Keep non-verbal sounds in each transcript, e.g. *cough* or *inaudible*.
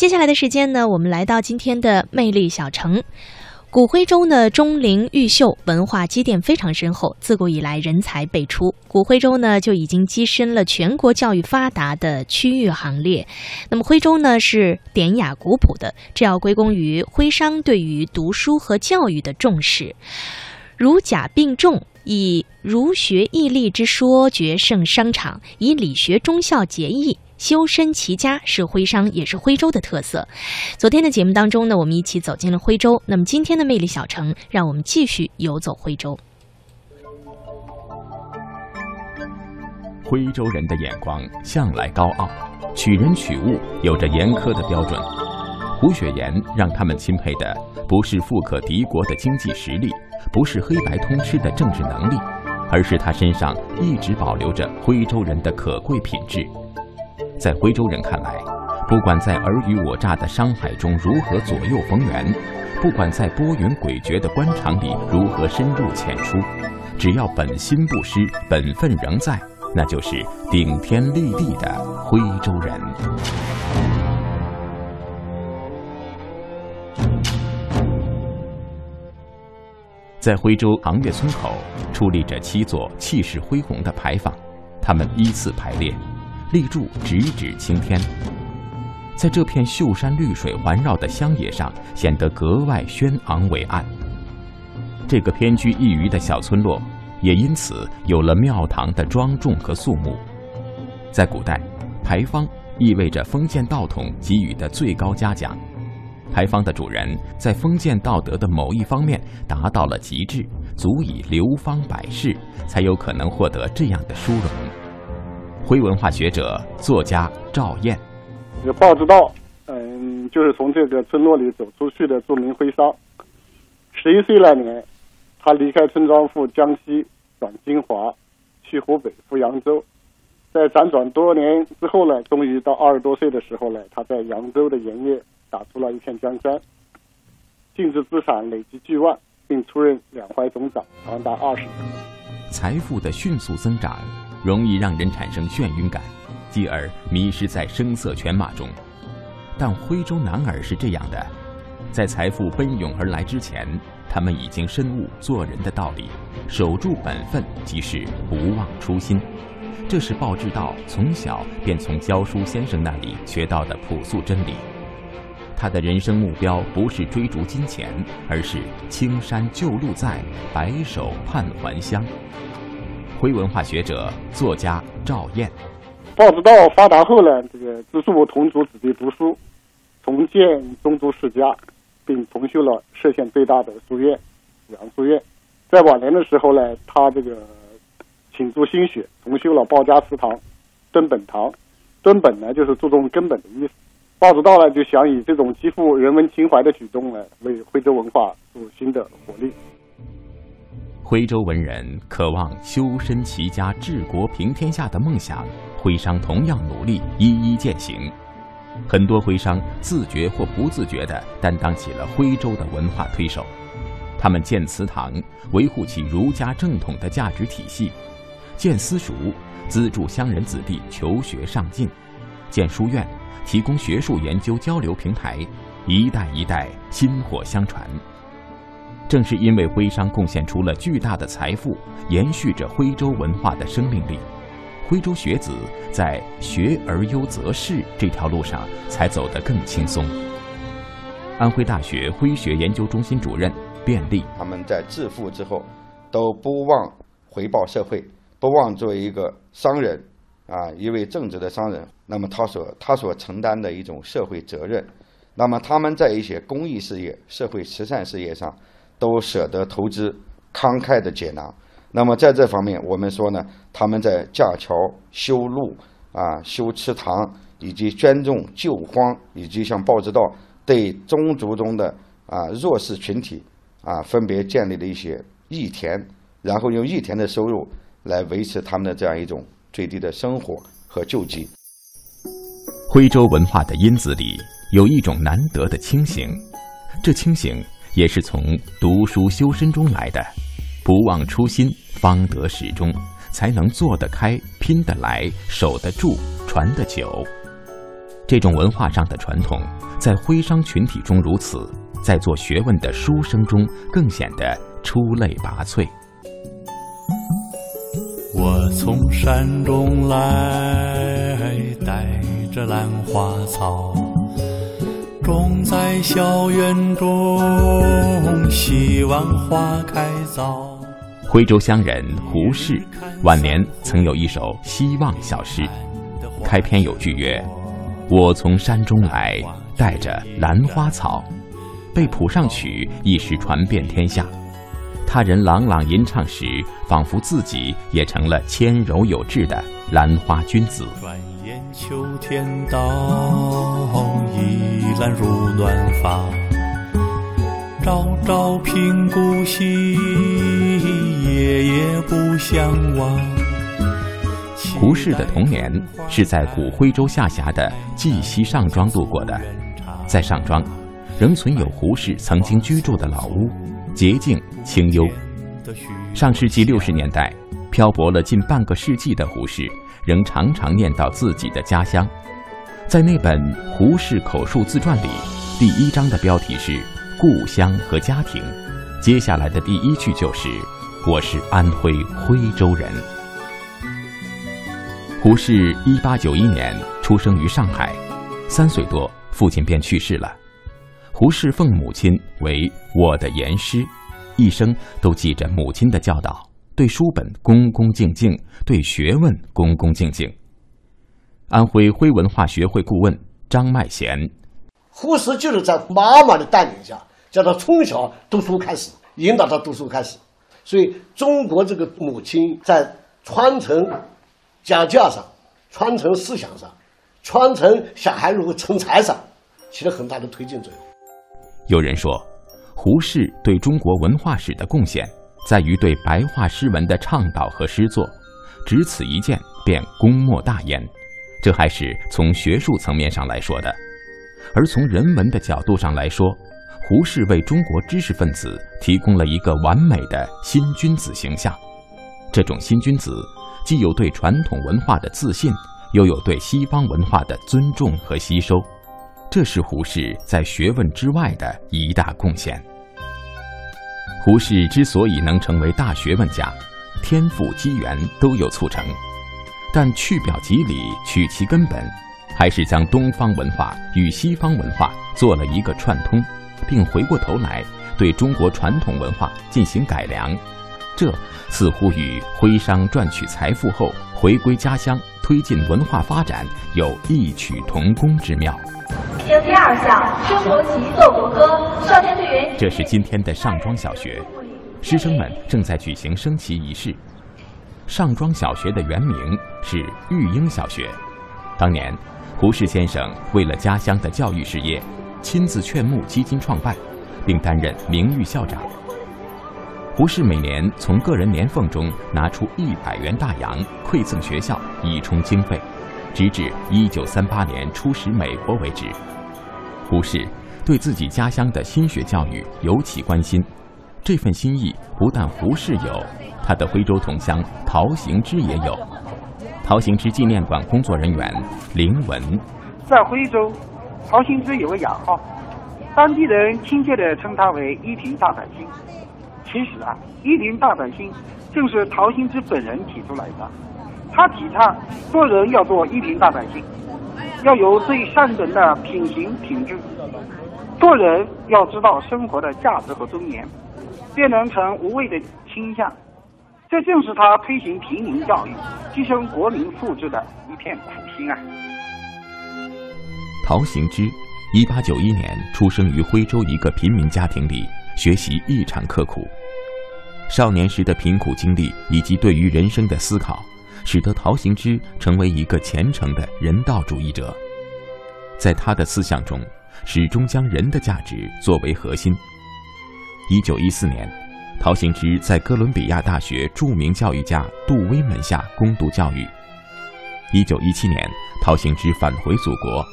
接下来的时间呢，我们来到今天的魅力小城。古徽州呢，钟灵毓秀，文化积淀非常深厚，自古以来人才辈出。古徽州呢，就已经跻身了全国教育发达的区域行列。那么徽州呢，是典雅古朴的，这要归功于徽商对于读书和教育的重视，儒甲并重。以儒学义利之说决胜商场，以理学忠孝节义修身齐家是徽商也是徽州的特色。昨天的节目当中呢，我们一起走进了徽州。那么今天的魅力小城，让我们继续游走徽州。徽州人的眼光向来高傲，取人取物有着严苛的标准。胡雪岩让他们钦佩的不是富可敌国的经济实力。不是黑白通吃的政治能力，而是他身上一直保留着徽州人的可贵品质。在徽州人看来，不管在尔虞我诈的商海中如何左右逢源，不管在波云诡谲的官场里如何深入浅出，只要本心不失，本分仍在，那就是顶天立地的徽州人。在徽州杭岳村口矗立着七座气势恢宏的牌坊，它们依次排列，立柱直指青天，在这片秀山绿水环绕的乡野上显得格外轩昂伟岸。这个偏居一隅的小村落，也因此有了庙堂的庄重和肃穆。在古代，牌坊意味着封建道统给予的最高嘉奖。牌坊的主人在封建道德的某一方面达到了极致，足以流芳百世，才有可能获得这样的殊荣。徽文化学者、作家赵燕，这个鲍知道，嗯，就是从这个村落里走出去的著名徽商。十一岁那年，他离开村庄赴江西，转金华，去湖北赴扬州，在辗转多年之后呢，终于到二十多岁的时候呢，他在扬州的盐业。打出了一片江山，净值资产累计巨万，并出任两淮总长长达二十年。财富的迅速增长，容易让人产生眩晕感，继而迷失在声色犬马中。但徽州男儿是这样的，在财富奔涌而来之前，他们已经深悟做人的道理，守住本分即是不忘初心。这是鲍志道从小便从教书先生那里学到的朴素真理。他的人生目标不是追逐金钱，而是青山旧路在，白首盼还乡。徽文化学者、作家赵燕，报知道发达后呢，这个资助同族子弟读书，重建宗族世家，并重修了歙县最大的书院——阳书院。在晚年的时候呢，他这个倾注心血，重修了鲍家祠堂、敦本堂。敦本呢，就是注重根本的意思。报知道呢，就想以这种极富人文情怀的举动呢，为徽州文化注入新的活力。徽州文人渴望修身齐家治国平天下的梦想，徽商同样努力一一践行。很多徽商自觉或不自觉地担当起了徽州的文化推手。他们建祠堂，维护起儒家正统的价值体系；建私塾，资助乡人子弟求学上进；建书院。提供学术研究交流平台，一代一代薪火相传。正是因为徽商贡献出了巨大的财富，延续着徽州文化的生命力，徽州学子在学而优则仕这条路上才走得更轻松。安徽大学徽学研究中心主任卞立，他们在致富之后，都不忘回报社会，不忘作为一个商人。啊，一位正直的商人，那么他所他所承担的一种社会责任，那么他们在一些公益事业、社会慈善事业上，都舍得投资，慷慨的解囊。那么在这方面，我们说呢，他们在架桥、修路、啊修祠堂，以及捐赠救荒，以及像报知道对宗族中的啊弱势群体啊分别建立了一些义田，然后用义田的收入来维持他们的这样一种。最低的生活和救济。徽州文化的因子里有一种难得的清醒，这清醒也是从读书修身中来的。不忘初心，方得始终，才能做得开、拼得来、守得住、传得久。这种文化上的传统，在徽商群体中如此，在做学问的书生中更显得出类拔萃。我从山中来，带着兰花草，种在校园中，希望花开早。徽州乡人胡适晚年曾有一首《希望》小诗，开篇有句曰：“我从山中来，带着兰花草”，被谱上曲，一时传遍天下。他人朗朗吟唱时，仿佛自己也成了纤柔有致的兰花君子。转眼秋天到，倚兰如暖发。朝朝频顾惜，夜夜不相忘。胡适的童年是在古徽州下辖的绩溪上庄度过的，在上庄，仍存有胡适曾经居住的老屋。洁净清幽。上世纪六十年代，漂泊了近半个世纪的胡适，仍常常念叨自己的家乡。在那本《胡适口述自传》里，第一章的标题是“故乡和家庭”，接下来的第一句就是“我是安徽徽州人”。胡适一八九一年出生于上海，三岁多，父亲便去世了。胡适奉母亲为我的严师，一生都记着母亲的教导，对书本恭恭敬敬，对学问恭恭敬敬。安徽徽文化学会顾问张麦贤，胡适就是在妈妈的带领下，叫他从小读书开始，引导他读书开始。所以，中国这个母亲在传承家教上、传承思想上、传承小孩如何成才上，起了很大的推进作用。有人说，胡适对中国文化史的贡献在于对白话诗文的倡导和诗作，只此一件便功莫大焉。这还是从学术层面上来说的，而从人文的角度上来说，胡适为中国知识分子提供了一个完美的新君子形象。这种新君子既有对传统文化的自信，又有对西方文化的尊重和吸收。这是胡适在学问之外的一大贡献。胡适之所以能成为大学问家，天赋机缘都有促成，但去表及里，取其根本，还是将东方文化与西方文化做了一个串通，并回过头来对中国传统文化进行改良。这似乎与徽商赚取财富后回归家乡、推进文化发展有异曲同工之妙。第二项，升国旗，奏国歌。少先队员。这是今天的上庄小学，师生们正在举行升旗仪式。上庄小学的原名是育英小学，当年胡适先生为了家乡的教育事业，亲自劝募基金创办，并担任名誉校长。胡适每年从个人年俸中拿出一百元大洋馈赠学校，以充经费。直至一九三八年出使美国为止，胡适对自己家乡的新学教育尤其关心。这份心意不但胡适有，他的徽州同乡陶行知也有。陶行知纪念馆工作人员林文，在徽州，陶行知有个雅号，当地人亲切地称他为“一平大百姓”。其实啊，“一品大百姓”正是陶行知本人提出来的。他提倡做人要做一平大百姓，要有最善等的品行品质，做人要知道生活的价值和尊严，便能成无畏的倾向。这正是他推行平民教育、提升国民素质的一片苦心啊！陶行知，一八九一年出生于徽州一个贫民家庭里，学习异常刻苦。少年时的贫苦经历以及对于人生的思考。使得陶行知成为一个虔诚的人道主义者，在他的思想中，始终将人的价值作为核心。一九一四年，陶行知在哥伦比亚大学著名教育家杜威门下攻读教育。一九一七年，陶行知返回祖国，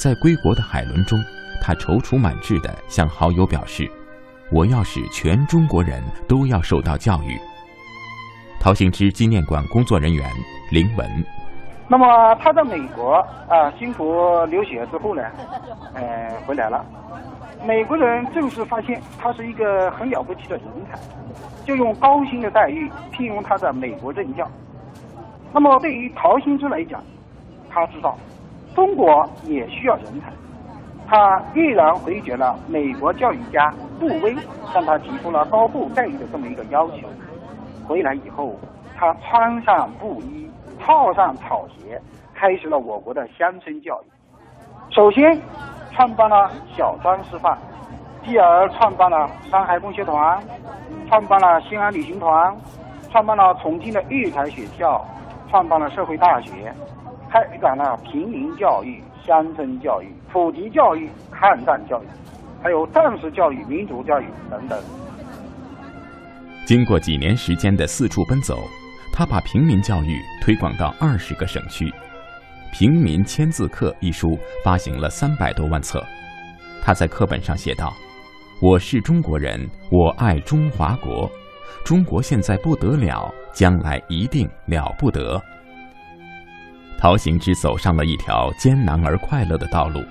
在归国的海轮中，他踌躇满志地向好友表示：“我要使全中国人都要受到教育。”陶行知纪念馆工作人员林文，那么他在美国啊辛苦留学之后呢，呃 *laughs* 回来了，美国人正式发现他是一个很了不起的人才，就用高薪的待遇聘用他在美国任教。那么对于陶行知来讲，他知道中国也需要人才，他毅然回绝了美国教育家杜威向他提出了高度待遇的这么一个要求。回来以后，他穿上布衣。套上草鞋，开始了我国的乡村教育。首先，创办了小庄师范，继而创办了上海工学团，创办了西安旅行团，创办了重庆的育才学校，创办了社会大学，开展了平民教育、乡村教育、普及教育、抗战教育，还有战时教育、民族教育等等。经过几年时间的四处奔走。他把平民教育推广到二十个省区，《平民千字课》一书发行了三百多万册。他在课本上写道：“我是中国人，我爱中华国。中国现在不得了，将来一定了不得。”陶行知走上了一条艰难而快乐的道路，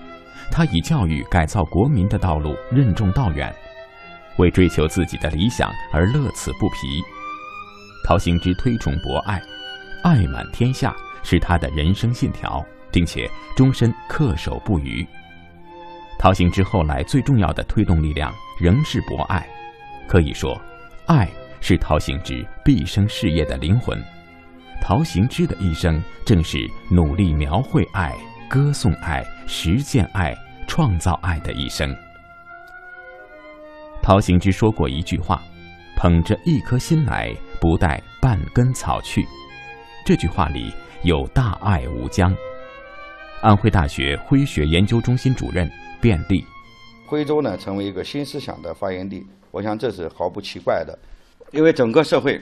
他以教育改造国民的道路任重道远，为追求自己的理想而乐此不疲。陶行知推崇博爱，爱满天下是他的人生信条，并且终身恪守不渝。陶行知后来最重要的推动力量仍是博爱，可以说，爱是陶行知毕生事业的灵魂。陶行知的一生正是努力描绘爱、歌颂爱、实践爱、创造爱的一生。陶行知说过一句话：“捧着一颗心来。”不带半根草去，这句话里有大爱无疆。安徽大学徽学研究中心主任卞立，徽州呢成为一个新思想的发源地，我想这是毫不奇怪的，因为整个社会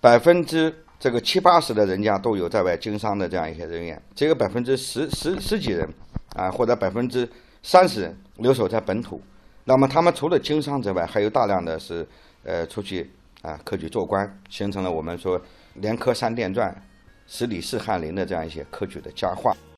百分之这个七八十的人家都有在外经商的这样一些人员，这个百分之十十十几人啊，或者百分之三十人留守在本土，那么他们除了经商之外，还有大量的是呃出去。啊，科举做官，形成了我们说连科三殿传、十里四翰林的这样一些科举的佳话。